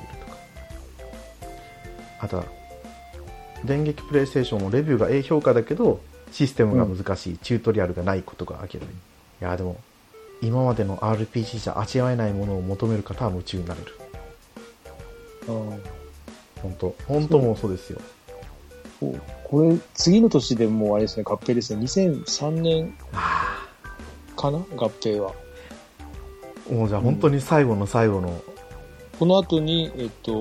あとは電撃プレイステーションもレビューが A 評価だけどシステムが難しい、チュートリアルがないことが明らかに。いやでも今までの RPG じゃ味わえないものを求める方は夢中になれる。あー本当。本当もうそうですよ。ここれ、次の年でもうあれですね、合併ですね。2003年あかな？合併は。あもうじゃあ本当に最後の最後の、この後に、えっと、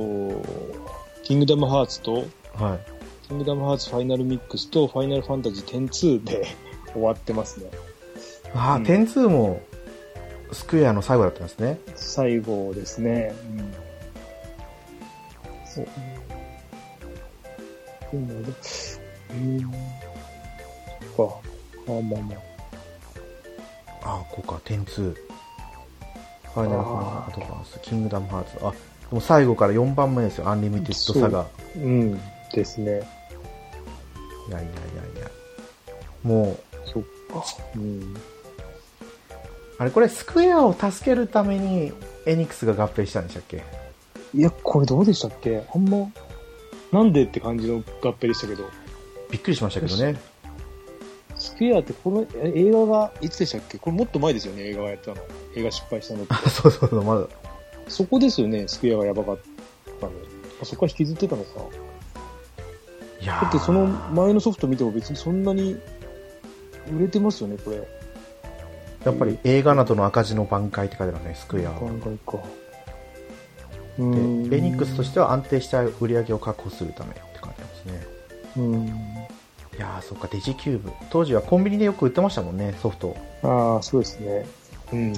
キングダムハーツと、はいキングダムハーツファイナルミックスとファイナルファンタジー102で 終わってますね。ああ、うん点2もスクエアの最後だったんですね最後ですね。うん。そう。うん。うん。か。あまあまあ。ああこうか点2ファイナルファンアドバンスキングダムハーツあでも最後から4番目ですよアンリミテッドサガうん。ですね。いやいやいやいやもうそっか。うん。あれこれスクエアを助けるためにエニックスが合併したんでしたっけ？いや、これどうでしたっけ？あんま、なんでって感じの合併でしたけど。びっくりしましたけどねスクエアってこのえ映画がいつでしたっけ？これもっと前ですよね、映画がやったの。映画失敗したのって。あそうそうそうまだそこですよね、スクエアがやばかったの。あそこから引きずってたのか。いやーだってその前のソフト見ても別にそんなに売れてますよね、これ。やっぱり映画などの赤字の挽回って書いてあるねスクエアは考えか。うでんエニックスとしては安定した売り上げを確保するためって書いてますねうん。いやーそっかデジキューブ当時はコンビニでよく売ってましたもんねソフトああ、そうですね。うん。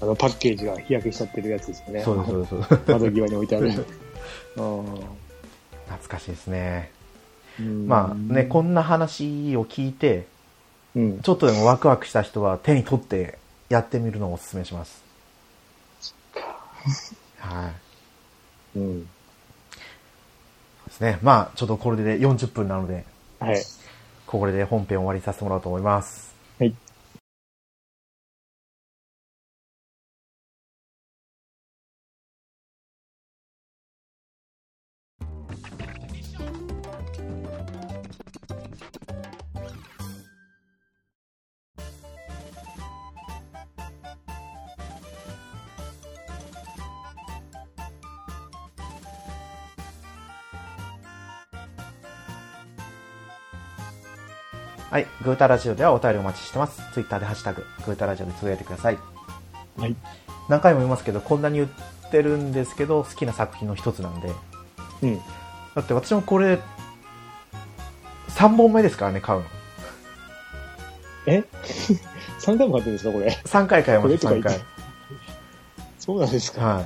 あの、パッケージが日焼けしちゃってるやつですよね。そうですそうですそう窓際に置いてある。あ 懐かしいですねまあねこんな話を聞いてうん。ちょっとでもワクワクした人は手に取ってやってみるのをお勧めしますはいうん。ですねまあちょっとこれで40分なのではい。これで本編終わりさせてもらおうと思いますグータラジオではお便りお待ちしてます。ツイッターでハッシュタグ、グータラジオでつぶやいてください。はい。何回も言いますけど、こんなに言ってるんですけど、好きな作品の一つなんで。うん。だって私もこれ、3本目ですからね、買うの。え ?3 回も買ってるんですか、これ？3回買いました、3回。そうなんですか？は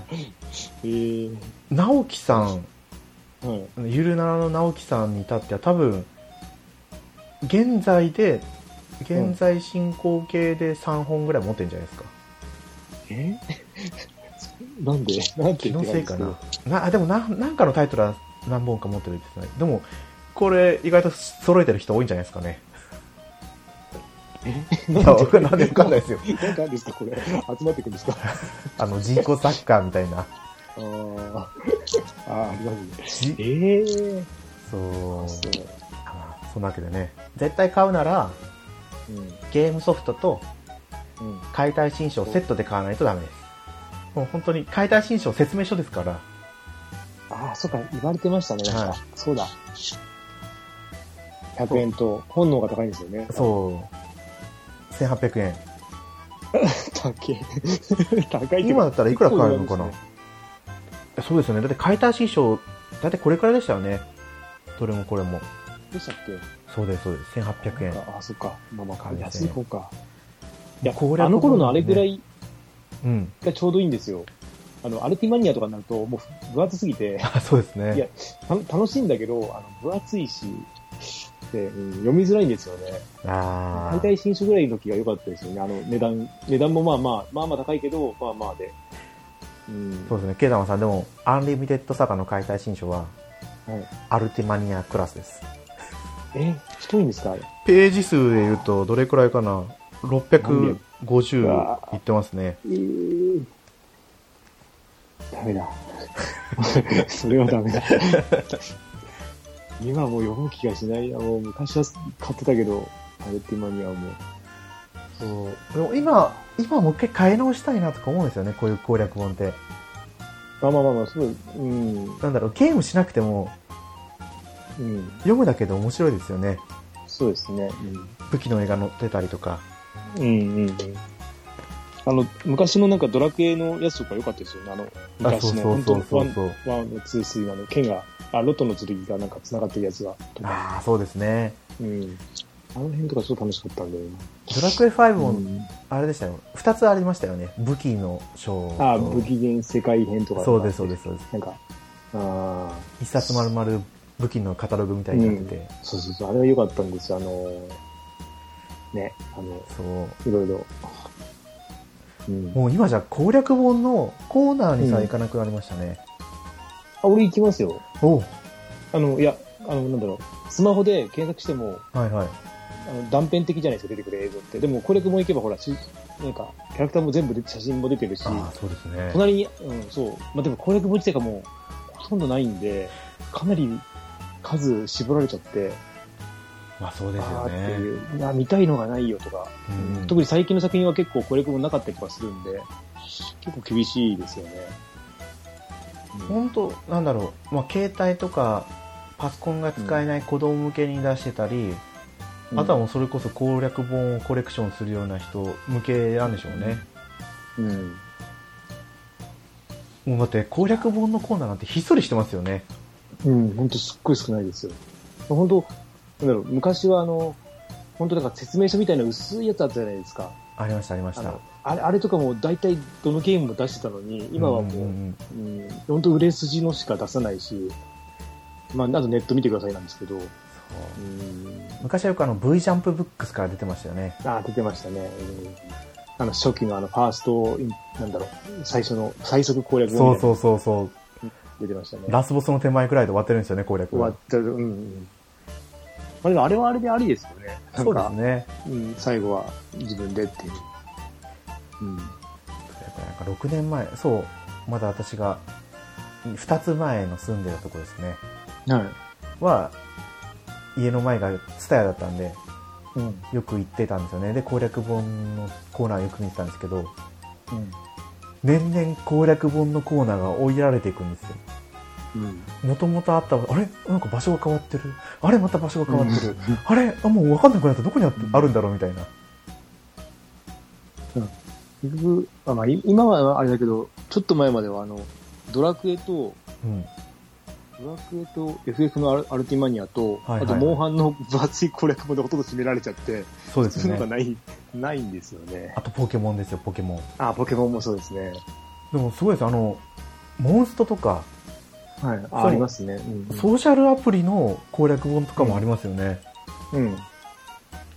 えー、い。直樹さん、はい。ゆるならの直樹さんに至っては多分、現在で、現在進行形で3本ぐらい持ってるんじゃないですか。え？なんで？なんて気のせいかな。な、あでもな、なんかのタイトルは何本か持ってるって言ってない。でも、これ意外と揃えてる人多いんじゃないですかね。いや、わかんなんでわかんないですよ。なんかあるんですか、これ。集まってくるんですか？あの、人工サッカーみたいな。あーあー、ありますね。じええそうー。。そう。あそんなわけでね。絶対買うなら、うん。ゲームソフトとうん。解体新書をセットで買わないとダメです。もう本当に解体新書説明書ですから。ああ、そっか、言われてましたね、か。はいそうだ。100円と、本能が高いんですよね。そう。1800円。高い。高い今だったらいくら買えるのかな？そうですよね。だって解体新書、だってこれくらいでしたよね。どれもこれも。でしたっけ？そうです、そうです。1800円。ああ、そっか。まあまあ、安い方か。いや、攻略あの頃のあれぐらいうん。がちょうどいいんですよ。あの、アルティマニアとかになると、もう分厚すぎて、あ そうですね。いやた楽しいんだけど、あの、分厚いし、で、うん、読みづらいんですよね。ああ。大体新種ぐらいの時が良かったですよね。あの、値段、値段もまあまあ、まあまあ高いけど、まあまあで。うん。そうですね。ケイダマさん、でも、アンリミテッドサガの解体新書は、はい、アルティマニアクラスです。え、太いんですか？あれ。ページ数で言うと、どれくらいかな ?650 うわいってますね。えー、ダメだ。それはダメだ。今はもう読む気がしないな。もう昔は買ってたけど、アルティマニアはもう。そう。でも今、今もう一回買い直したいなとか思うんですよね、こういう攻略本って。まあまあまあまあ、すごい、うん、なんだろう、ゲームしなくても、うん、読むだけで面白いですよね。そうですね。武器の絵が載ってたりとか。うん、うん、うん。うんあの、昔のなんかドラクエのやつとか良かったですよね。あの、昔の、そうそうそうワン、ワン、ツー、スリーの剣が、あ、ロトの剣がなんか繋がってるやつが。ああ、そうですね。うん。あの辺とかちょっと楽しかったんだよドラクエ5な。も、うんあれでしたよ。二つありましたよね。武器の章と。あ、無期限世界編とか。そうです、そうです、そうです。なんか、ああ、一冊丸々武器のカタログみたいになってて。そうそうそう、あれは良かったんですよ。あのー、ね、あの、そう。いろいろ。うん。もう今じゃ攻略本のコーナーにさえ行かなくなりましたね。あ、俺行きますよ。おうあの、いや、あの、なんだろう、スマホで検索しても、はいはい。あの断片的じゃないですか、出てくる映像って。でも、攻略本行けばほら、しなんか、キャラクターも全部で写真も出てるし、そうですね。隣に、うん、そう。まあ、でも攻略本自体がもう、ほとんどないんで、かなり数絞られちゃって、まあそうですよあーってね。いう、いや、見たいのがないよとか、うん特に最近の作品は結構攻略本なかったりとかするんで、結構厳しいですよね。本当なんだろう、まあ、携帯とかパソコンが使えない子供向けに出してたり、あとはもうそれこそ攻略本をコレクションするような人向けなんでしょうね。うん。もうだって攻略本のコーナーなんてひっそりしてますよね。うん、本当すっごい少ないですよ。本当なんだろう、昔はあの、本当だから説明書みたいな薄いやつあったじゃないですか。ありました、ありましたあれあれとかも大体どのゲームも出してたのに、今はもう、んんうん、本当売れ筋のしか出さないし、まあ、あとネット見てくださいなんですけど、昔はよくあの V ジャンプブックスから出てましたよね。あ、出てましたね。うん、あの、初期のあの、ファースト、なんだろう、最初の、最速攻略そうそうそうそう。出てましたね。ラスボスの手前くらいで終わってるんですよね、攻略は終わっ。てる、うん、うん。まあでもあれはあれでありですよね。そうかですね。うん、最後は自分でっていう。うん。やっぱなんか6年前、そう、まだ私が2つ前の住んでたとこですね。はい。は、家の前がツタヤだったんで、うん。よく行ってたんですよね。で、攻略本のコーナーよく見てたんですけど、うん。年々攻略本のコーナーが追いやられていくんですよ。うん。もともとあった、あれ？なんか場所が変わってる？あれまた場所が変わってる？あれ？あもう分かんなくなった。どこにあるんだろうみたいな。結局、あまあ、い今はあれだけど、ちょっと前まではあの、ドラクエと、うん。ドラクエと FF のアルティマニアと、はいはいはいあと、モンハンの分厚い攻略本でほとんど占められちゃって、そうですそういうのが。ない、ないんですよね。あとポケモンですよ、ポケモン。あ、ポケモンもそうですね。でもすごいです。あの、モンストとか、はい。あありますね。うんソーシャルアプリの攻略本とかもありますよね。うん。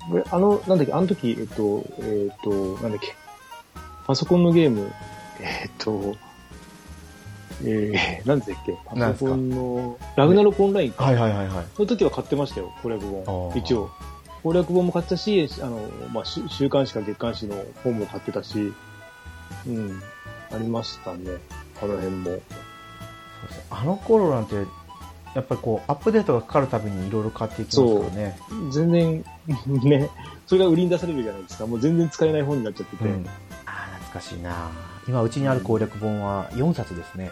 これ、あの、なんだっけ、あの時、えっと、えっと、なんだっけ、パソコンのゲーム、えっと、えー、なんだっけ、パソコンの、ラグナロクオンラインか。はいはいはいはい。その時は買ってましたよ、攻略あ本。ー一応。攻略本も買ったし、あの、まあ、週週刊誌か月刊誌の本も買ってたし、うん、ありましたね、あの辺も。そうですあの頃なんて、やっぱりこう、アップデートがかかるたびにいろいろ変わっていきますからね。全然、ね、それが売りに出されるじゃないですか。もう全然使えない本になっちゃってて。うん。ああ、懐かしいな今、うちにある攻略本は4冊ですね。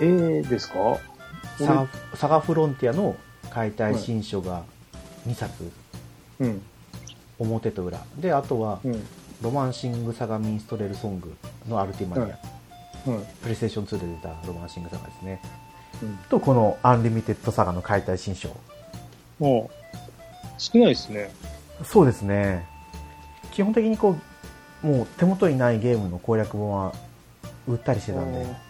えー、ですか？サガサガフロンティアの解体新書が2冊、うん。表と裏。で、あとは、うん。ロマンシングサガミンストレルソングのアルティマニア。プレイステーション2で出たロマンシングサガですね。うん。と、このアンリミテッドサガの解体新書。もう、少ないですね。そうですね。基本的にこう、もう手元にないゲームの攻略本は売ったりしてたんで。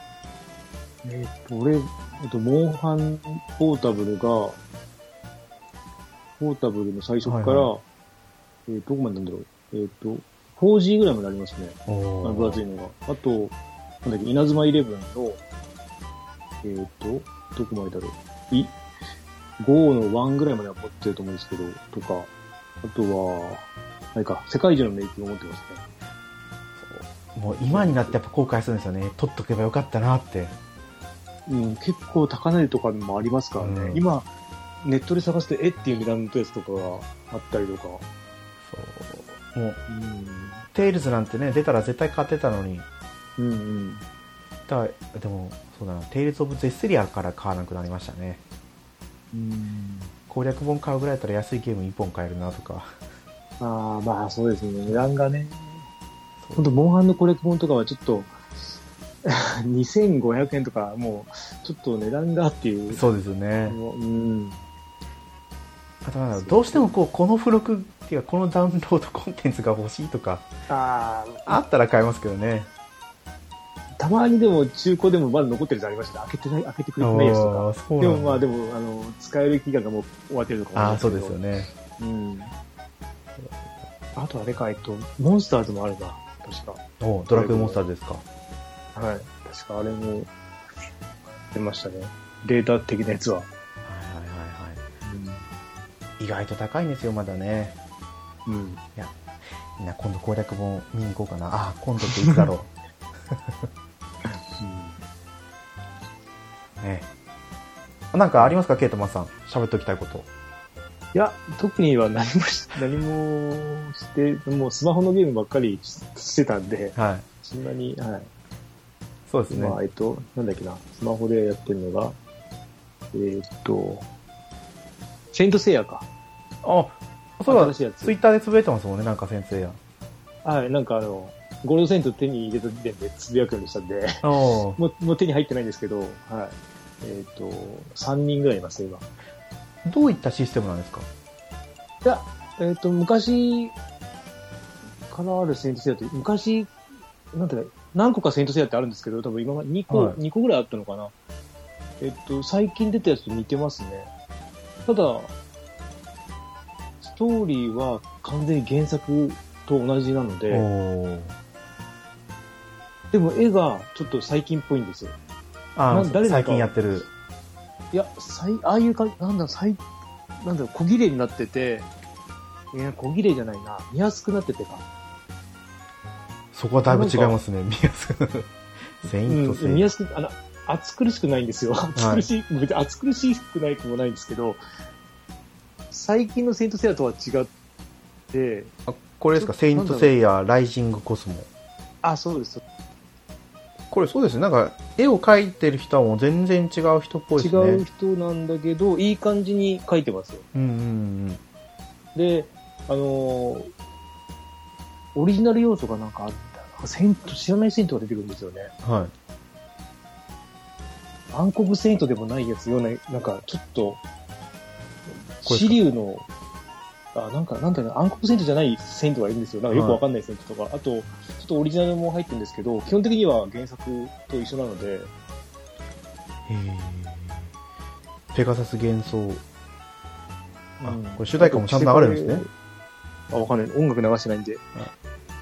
えーっと、俺、えっと、モンハンポータブルが、ポータブルの最初から、はいはえーどこまでなんだろう。えーっと、4G ぐらいまでありますね。あの分厚いのが。あと、なんだっけ、稲妻イレブンの、えーっと、どこまでだろう。い、5の1ぐらいまでは持ってると思うんですけど、とか、あとは、あれか、世界中のメイキングを持ってますね。もう今になってやっぱ後悔するんですよね。取っとけばよかったなって。うん、結構高値とかもありますからね。うん今、ネットで探すと、えっていう値段のやつとかがあったりとか。そう。もう、うん。テイルズなんてね、出たら絶対買ってたのに。うんうん。だでも、そうだな、テイルズ・オブ・ゼスリアから買わなくなりましたね。うん。攻略本買うぐらいだったら安いゲーム1本買えるなとか。ああ、まあそうですね。値段がね。ほんと、モンハンのコレク本とかはちょっと、2500円とか、もう、ちょっと値段がっていう。そうですよね。もううん。あとどうしてもこう、この付録っていうか、このダウンロードコンテンツが欲しいとか、ああ、あったら買えますけどね。たまにでも中古でもまだ残ってるやつありましたね。開けてない、開けてくれてないやつとか。でもまあでも、あの、使える期間がもう終わってるとかああ、そうですよ。ね。うん。あとあれか、えっと、モンスターズもあるな、確か。おドラクエモンスターズですか。はい。確かあれも、出ましたね。データ的なやつは。はいはいはいはい。意外と高いんですよ、まだね。うん。みんな今度攻略本見に行こうかな。ああ、今度っていつだろ う。ねなんかありますか、ケイトマンさん。喋っておきたいこと。いや、特には何もし、何もして、もうスマホのゲームばっかりししてたんで、はい。そんなに、はい。そうですね。今、えっと、なんだっけな、スマホでやってるのが、えーっと、セイントセイヤか。あ、そうだツイッターでつぶやいてますもんね、なんか先生や。はい、なんかあの、ゴールドセイント手に入れた時点でつぶやくようにしたんで、もうもう手に入ってないんですけど、はい。えーっと、3人ぐらいいますね、今。どういったシステムなんですか？いや、えーっと、昔からあるセイントセイヤって、昔、なんていうか、何個かセイントセイヤってあるんですけど、多分今まで2個、はい2個ぐらいあったのかな。えっと、最近出たやつと似てますね。ただ、ストーリーは完全に原作と同じなのおで、ーでも絵がちょっと最近っぽいんですよ。あな誰最近やってる。いや、最、ああいうか、なんだ、最、なんだろう、小綺麗になってて、いや、小綺麗じゃないな。見やすくなっててか。そこはだいぶ違いますね、見やすく。セイントセうん、見や。すく、あの、暑苦しくないんですよ。暑苦しい、別に暑苦しくないくもないんですけど、最近のセイントセイヤとは違って、あこれですか、セイントセイヤ、ライジングコスモ。あ、そうです。これそうですね。なんか、絵を描いてる人はもう全然違う人っぽいですね。違う人なんだけど、いい感じに描いてますよ。うんうんうん。で、あのーオリジナル要素がなんかあったなんかセイント、知らないセイントが出てくるんですよね。はい。暗黒セイントでもないやつような、なんかちょっと、シリュウの、あ、なんか、なんだろうな、暗黒セイントじゃないセイントがいるんですよ。なんかよくわかんないセイントとか、あと、ちょっとオリジナルも入ってるんですけど、基本的には原作と一緒なので、ペガサス幻想。あうんこれ主題歌もちゃんと流れるんですね。あ、わかんない。音楽流してないんで。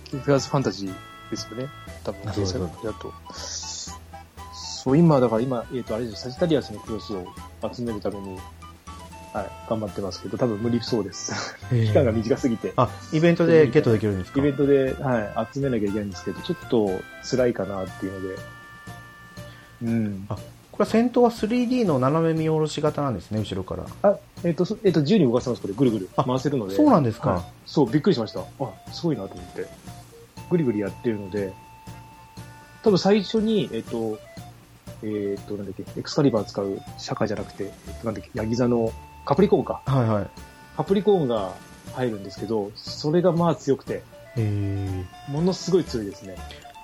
キングガーズファンタジーですよね。多分、原作だと。そう、今、だから今、えっ、と、あれですよ、サジタリアスのクロスを集めるために、はい、頑張ってますけど、多分無理そうです。期間が短すぎて。あ、イベントでゲットできるんですか？イベントで、はい、集めなきゃいけないんですけど、ちょっと辛いかなっていうので。うん。あこれは先頭は 3D の斜め見下ろし型なんですね、後ろから。あ、えっ、と、そえっ、と、自由に動かせます、これ、ぐるぐるあ回せるので。そうなんですか。はいそう、びっくりしました。あ、すごいなと思って。ぐりぐりやってるので、多分最初に、えっ、と、えっ、と、なんだっけ、エクスカリバー使う釈迦じゃなくて、えっとなんだっけ、ヤギ座のカプリコーンか。はいはい。カプリコーンが入るんですけど、それがまあ強くて、ものすごい強いですね。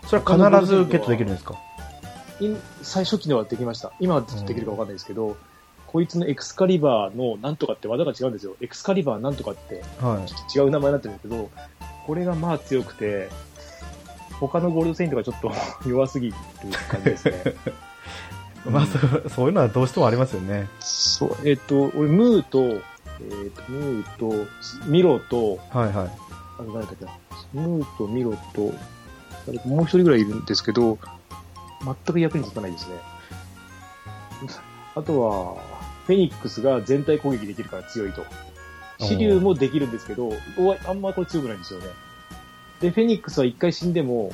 それは必ずゲットできるんですか？い最初期ではできました。今はできるかわかんないですけど、こいつのエクスカリバーのなんとかって技が違うんですよ。エクスカリバーなんとかってはい。ちょっと違う名前になってるんですけど、これがまあ強くて、他のゴールドセイントがちょっと 弱すぎる感じですね。まあ、そうそういうのはどうしてもありますよね。そう、えっ、と、俺、ムーと、えっ、と、ムーと、ミロと、はいはい。あの、誰だっけな、ムーとミロと、誰かもう一人ぐらいいるんですけど、全く役に立たないですね。あとは、フェニックスが全体攻撃できるから強いと。シリュウもできるんですけど、あんまこれ強くないんですよね。で、フェニックスは一回死んでも、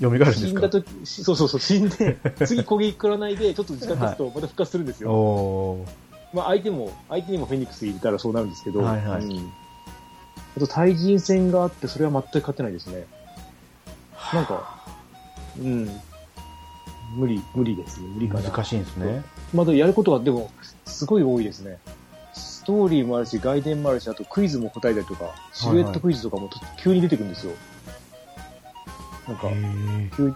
蘇るんですか？死んだ時、しそうそうそう、死んで、次攻撃食らないで、ちょっと時間経つとまた復活するんですよ。おー。まあ相手も、相手にもフェニックスいたらそうなるんですけど、はいはいうんあと対人戦があって、それは全く勝てないですね。なんか、うん。無理、無理ですね。無理かな。難しいんですね。まだやることが、でも、すごい多いですね。ストーリーもあるし、外伝もあるし、あとクイズも答えたりとか、シルエットクイズとかもと急に出てくるんですよ。なんか急に。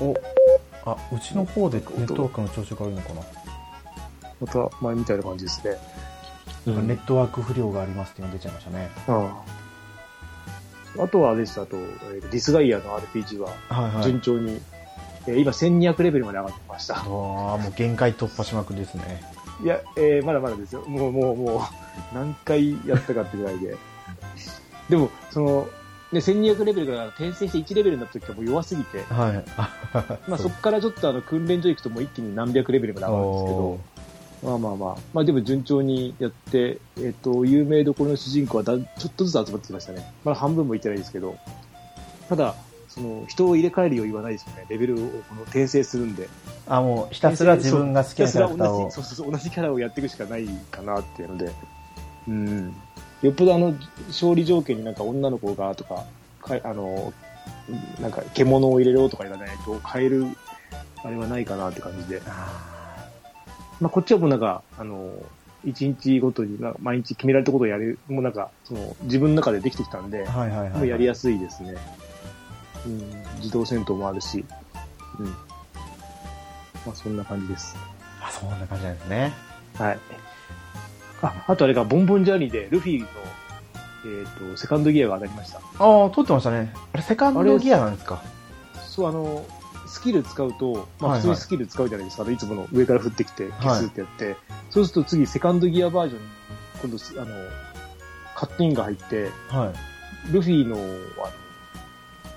お、あ、うちの方でネットワークの調子が悪いのかな、また前みたいな感じですね。ネットワーク不良がありますって出ちゃいましたね。あああとはあれです、あと、ディスガイアの RPG は。順調に、えー今1200レベルまで上がってました。ああ、もう限界突破しまくりですね。いや、えーまだまだですよ。もう、もう、もう、何回やったかってぐらいで。でも、その、ね、1200レベルから転生して1レベルになった時はもう弱すぎて、はい。あまあ そこからちょっとあの訓練所行くともう一気に何百レベルまで上がるんですけどお、まあまあまあ、まあでも順調にやって、えっ、と、有名どころの主人公はだちょっとずつ集まってきましたね。まだ半分もいってないですけど、ただ、その、人を入れ替える余裕はないですよね。レベルをこの転生するんで。あ、もうひたすら自分が好きなキャラクターを。そうそうそう、同じキャラをやっていくしかないかなっていうので、うん。よっぽどあの、勝利条件になんか女の子がとか、かあの、なんか獣を入れろとか言わないと変える、あれはないかなって感じで。あまあこっちはもうなんか、あの、一日ごとに毎日決められたことをやる、もうなんか、その、自分の中でできてきたんで、ーはいはいはい。もうやりやすいですね。うん、自動戦闘もあるし、うん。まあそんな感じです。あ、そんな感じなんですね。はい。あ、あとあれが、ボンボンジャーニーで、ルフィの、えっ、と、セカンドギアが当たりました。ああ、撮ってましたね。あれ、セカンドギアなんですか？そう、あの、スキル使うと、まはいはいあ普通にスキル使うじゃないですか。いつもの上から降ってきて、消すってやって、そうすると次、セカンドギアバージョンに、今度す、あの、カットインが入って、はい。ルフィの、あの、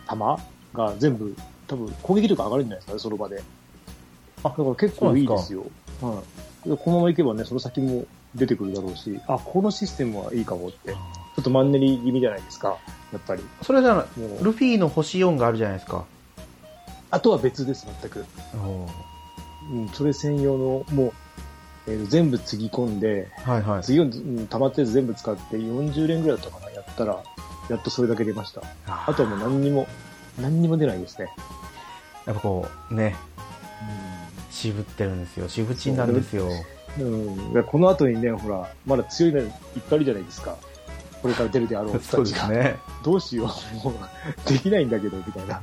弾が全部、多分攻撃力上がるんじゃないですかね、その場で。あだから結構いいですよ。はい。でこのままいけばね、その先も出てくるだろうし、あ、このシステムはいいかもって。ちょっとマンネリ気味じゃないですか、やっぱり。それじゃあ、もう、ルフィの星4があるじゃないですか。あとは別です、全く。うん、それ専用の、もう、えー全部つぎ込んで、はいはい。次を、うん、溜まったやつ全部使って40連ぐらいだったかな、やったら、やっとそれだけ出ました。ああとはもう何にも、何にも出ないですね。やっぱこう、ね、渋ってるんですよ。渋ちんなんですよ。うん。でこの後にね、ほら、まだ強いのいっぱいいるじゃないですか。これから出るであろう そう人たちが。ですね。どうしよう。もう、できないんだけど、みたいな。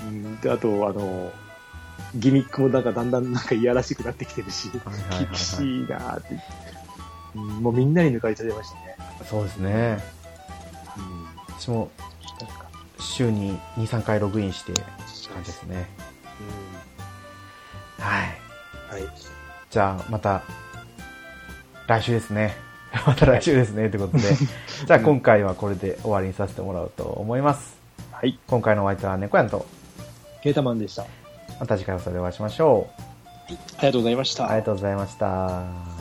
うん。で、あと、あの、ギミックもなんかだんだんなんかいやらしくなってきてるし、厳しいなーって。うんもうみんなに抜かれちゃいましたね。そうですね。うん。私も週に2、3回ログインして、感じですね。はい。うん。はい。じゃあ、また、来週ですね。また来週ですね。ということで。じゃあ、今回はこれで終わりにさせてもらおうと思います。はい。今回のお相手は猫やんと、ケータマンでした。また次回お会いしましょう。ありがとうございました。ありがとうございました。